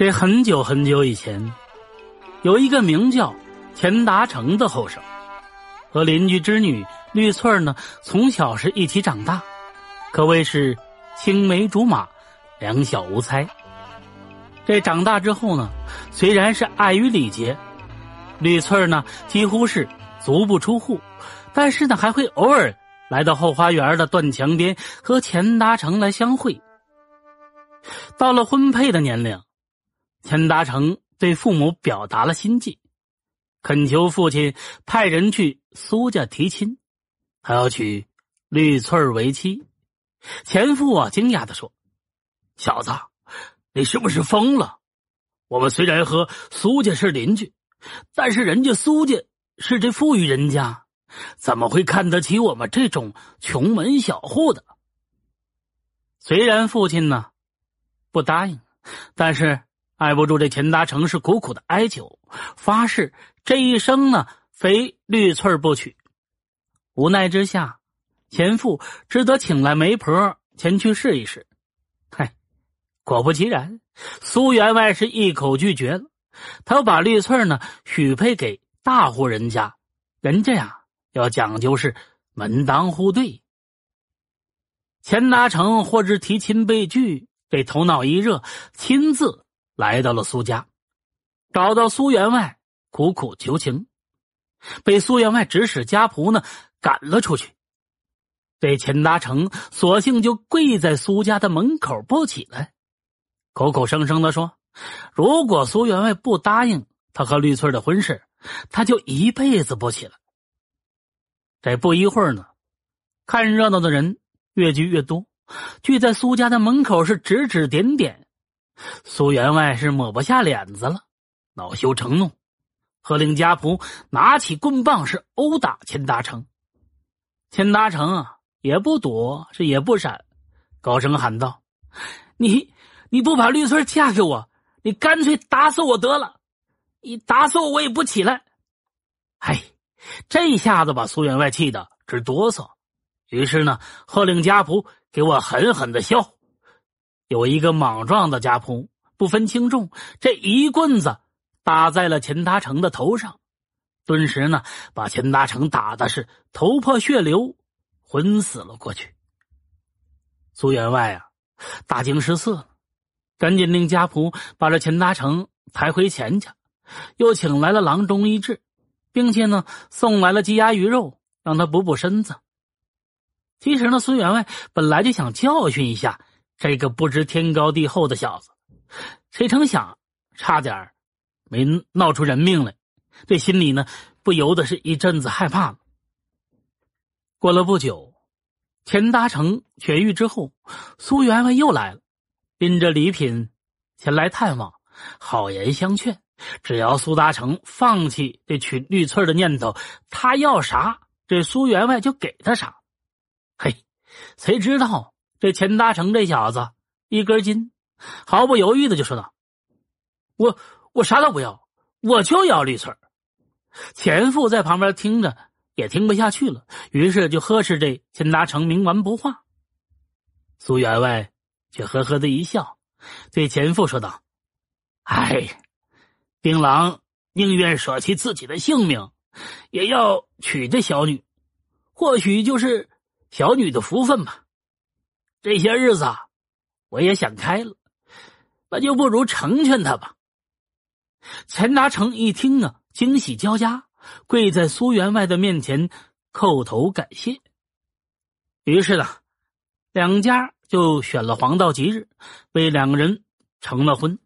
这很久很久以前，有一个名叫钱达成的后生，和邻居之女绿翠儿呢，从小是一起长大，可谓是青梅竹马，两小无猜。这长大之后呢，虽然是碍于礼节，绿翠儿呢几乎是足不出户，但是呢还会偶尔来到后花园的断墙边和钱达成来相会。到了婚配的年龄。钱达成对父母表达了心迹，恳求父亲派人去苏家提亲，还要娶绿翠为妻。钱父啊，惊讶的说：“小子，你是不是疯了？我们虽然和苏家是邻居，但是人家苏家是这富裕人家，怎么会看得起我们这种穷门小户的？”虽然父亲呢不答应，但是。碍不住这钱达成是苦苦的哀求，发誓这一生呢非绿翠不娶。无奈之下，钱父只得请来媒婆前去试一试。嗨，果不其然，苏员外是一口拒绝了。他把绿翠呢许配给大户人家，人家呀要讲究是门当户对。钱达成获知提亲被拒，这头脑一热，亲自。来到了苏家，找到苏员外，苦苦求情，被苏员外指使家仆呢赶了出去。这钱达成索性就跪在苏家的门口不起来，口口声声的说：“如果苏员外不答应他和绿翠的婚事，他就一辈子不起来。”这不一会儿呢，看热闹的人越聚越多，聚在苏家的门口是指指点点。苏员外是抹不下脸子了，恼羞成怒，喝令家仆拿起棍棒是殴打钱达成。钱达成啊，也不躲，是也不闪，高声喊道：“你你不把绿翠嫁给我，你干脆打死我得了！你打死我，我也不起来。”哎，这下子把苏员外气得直哆嗦，于是呢，喝令家仆给我狠狠的削。有一个莽撞的家仆，不分轻重，这一棍子打在了钱达成的头上，顿时呢，把钱达成打的是头破血流，昏死了过去。苏员外啊，大惊失色，赶紧令家仆把这钱达成抬回钱家，又请来了郎中医治，并且呢，送来了鸡鸭鱼肉，让他补补身子。其实呢，苏员外本来就想教训一下。这个不知天高地厚的小子，谁成想差点没闹出人命来，这心里呢不由得是一阵子害怕。过了不久，钱达成痊愈之后，苏员外又来了，拎着礼品前来探望，好言相劝，只要苏达成放弃这娶绿翠的念头，他要啥，这苏员外就给他啥。嘿，谁知道？这钱达成这小子一根筋，毫不犹豫的就说道：“我我啥都不要，我就要绿翠钱父在旁边听着也听不下去了，于是就呵斥这钱达成冥顽不化。苏员外却呵呵的一笑，对钱父说道：“哎，丁郎宁愿舍弃自己的性命，也要娶这小女，或许就是小女的福分吧。”这些日子，我也想开了，那就不如成全他吧。钱达成一听啊，惊喜交加，跪在苏员外的面前叩头感谢。于是呢，两家就选了黄道吉日，为两个人成了婚。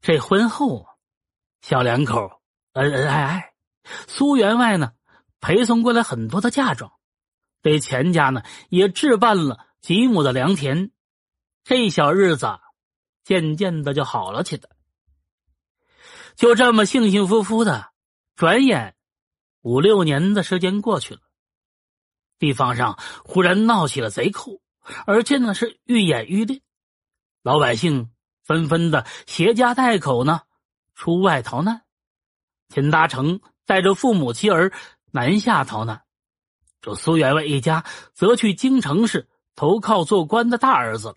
这婚后，小两口恩恩爱爱，苏员外呢陪送过来很多的嫁妆，这钱家呢也置办了。几亩的良田，这小日子渐渐的就好了起来。就这么幸幸福福的，转眼五六年的时间过去了。地方上忽然闹起了贼寇，而且呢是愈演愈烈，老百姓纷纷的携家带口呢出外逃难。秦达成带着父母妻儿南下逃难，这苏员外一家则去京城市。投靠做官的大儿子。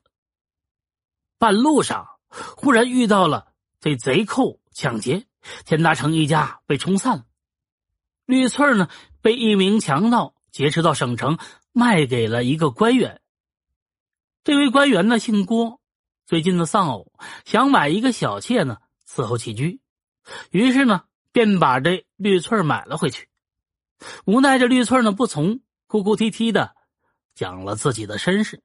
半路上，忽然遇到了这贼寇抢劫，钱达成一家被冲散了。绿翠呢，被一名强盗劫持到省城，卖给了一个官员。这位官员呢，姓郭，最近的丧偶，想买一个小妾呢伺候起居，于是呢，便把这绿翠买了回去。无奈这绿翠呢不从，哭哭啼啼的讲了自己的身世，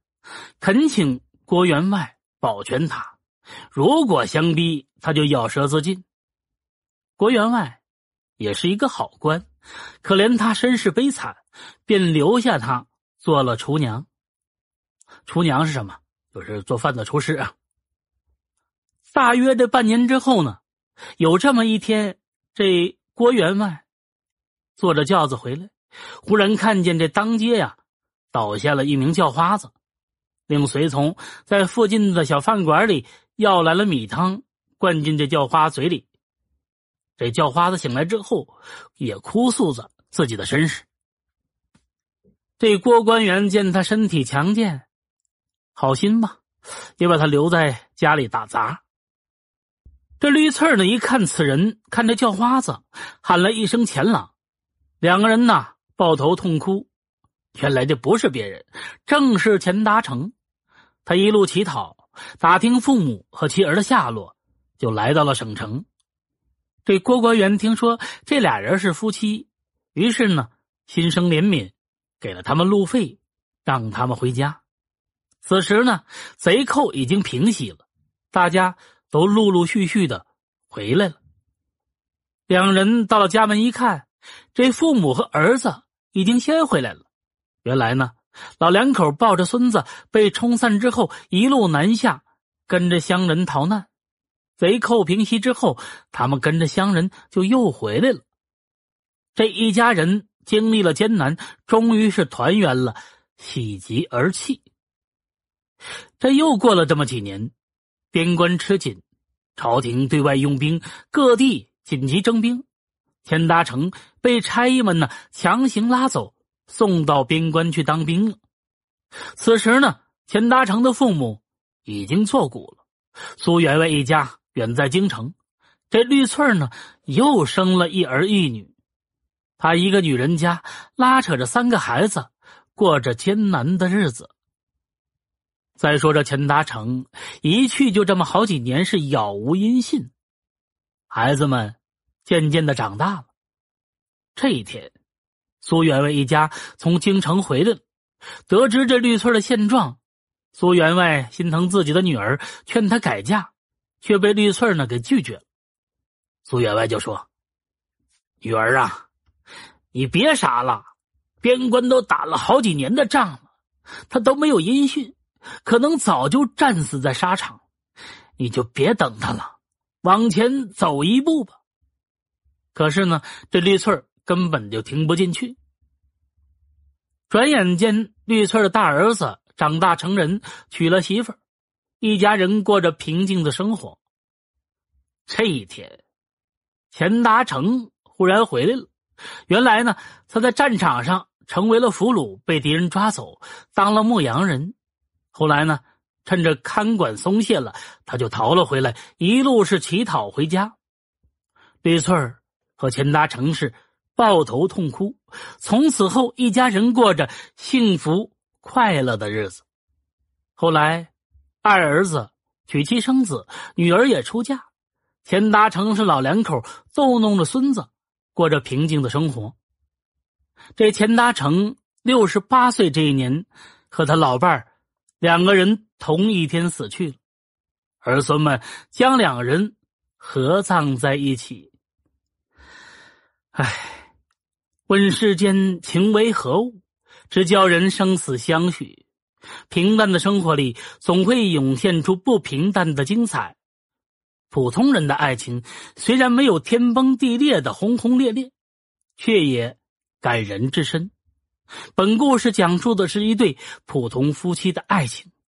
恳请郭员外保全他，如果相逼，他就咬舌自尽。郭员外也是一个好官。可怜他身世悲惨，便留下他做了厨娘。厨娘是什么？就是做饭的厨师啊。大约这半年之后呢，有这么一天，这郭员外坐着轿子回来，忽然看见这当街呀倒下了一名叫花子，令随从在附近的小饭馆里要来了米汤，灌进这叫花嘴里。这叫花子醒来之后，也哭诉着自己的身世。这郭官员见他身体强健，好心吧，也把他留在家里打杂。这绿翠呢，一看此人，看这叫花子，喊了一声“钱郎”，两个人呐抱头痛哭。原来这不是别人，正是钱达成。他一路乞讨，打听父母和妻儿的下落，就来到了省城。这郭官员听说这俩人是夫妻，于是呢，心生怜悯，给了他们路费，让他们回家。此时呢，贼寇已经平息了，大家都陆陆续续的回来了。两人到了家门一看，这父母和儿子已经先回来了。原来呢，老两口抱着孙子被冲散之后，一路南下，跟着乡人逃难。贼寇平息之后，他们跟着乡人就又回来了。这一家人经历了艰难，终于是团圆了，喜极而泣。这又过了这么几年，边关吃紧，朝廷对外用兵，各地紧急征兵。钱达成被差役们呢强行拉走，送到边关去当兵了。此时呢，钱达成的父母已经作古了，苏员外一家。远在京城，这绿翠呢又生了一儿一女，她一个女人家拉扯着三个孩子，过着艰难的日子。再说这钱达成一去就这么好几年，是杳无音信。孩子们渐渐的长大了。这一天，苏员外一家从京城回来了，得知这绿翠的现状，苏员外心疼自己的女儿，劝她改嫁。却被绿翠呢给拒绝了。苏员外就说：“女儿啊，你别傻了，边关都打了好几年的仗了，他都没有音讯，可能早就战死在沙场，你就别等他了，往前走一步吧。”可是呢，这绿翠根本就听不进去。转眼间，绿翠的大儿子长大成人，娶了媳妇儿。一家人过着平静的生活。这一天，钱达成忽然回来了。原来呢，他在战场上成为了俘虏，被敌人抓走，当了牧羊人。后来呢，趁着看管松懈了，他就逃了回来，一路是乞讨回家。绿翠儿和钱达成是抱头痛哭。从此后，一家人过着幸福快乐的日子。后来。二儿子娶妻生子，女儿也出嫁。钱达成是老两口逗弄着孙子，过着平静的生活。这钱达成六十八岁这一年，和他老伴儿两个人同一天死去了，儿孙们将两人合葬在一起。唉，问世间情为何物，只教人生死相许。平淡的生活里，总会涌现出不平淡的精彩。普通人的爱情虽然没有天崩地裂的轰轰烈烈，却也感人至深。本故事讲述的是一对普通夫妻的爱情。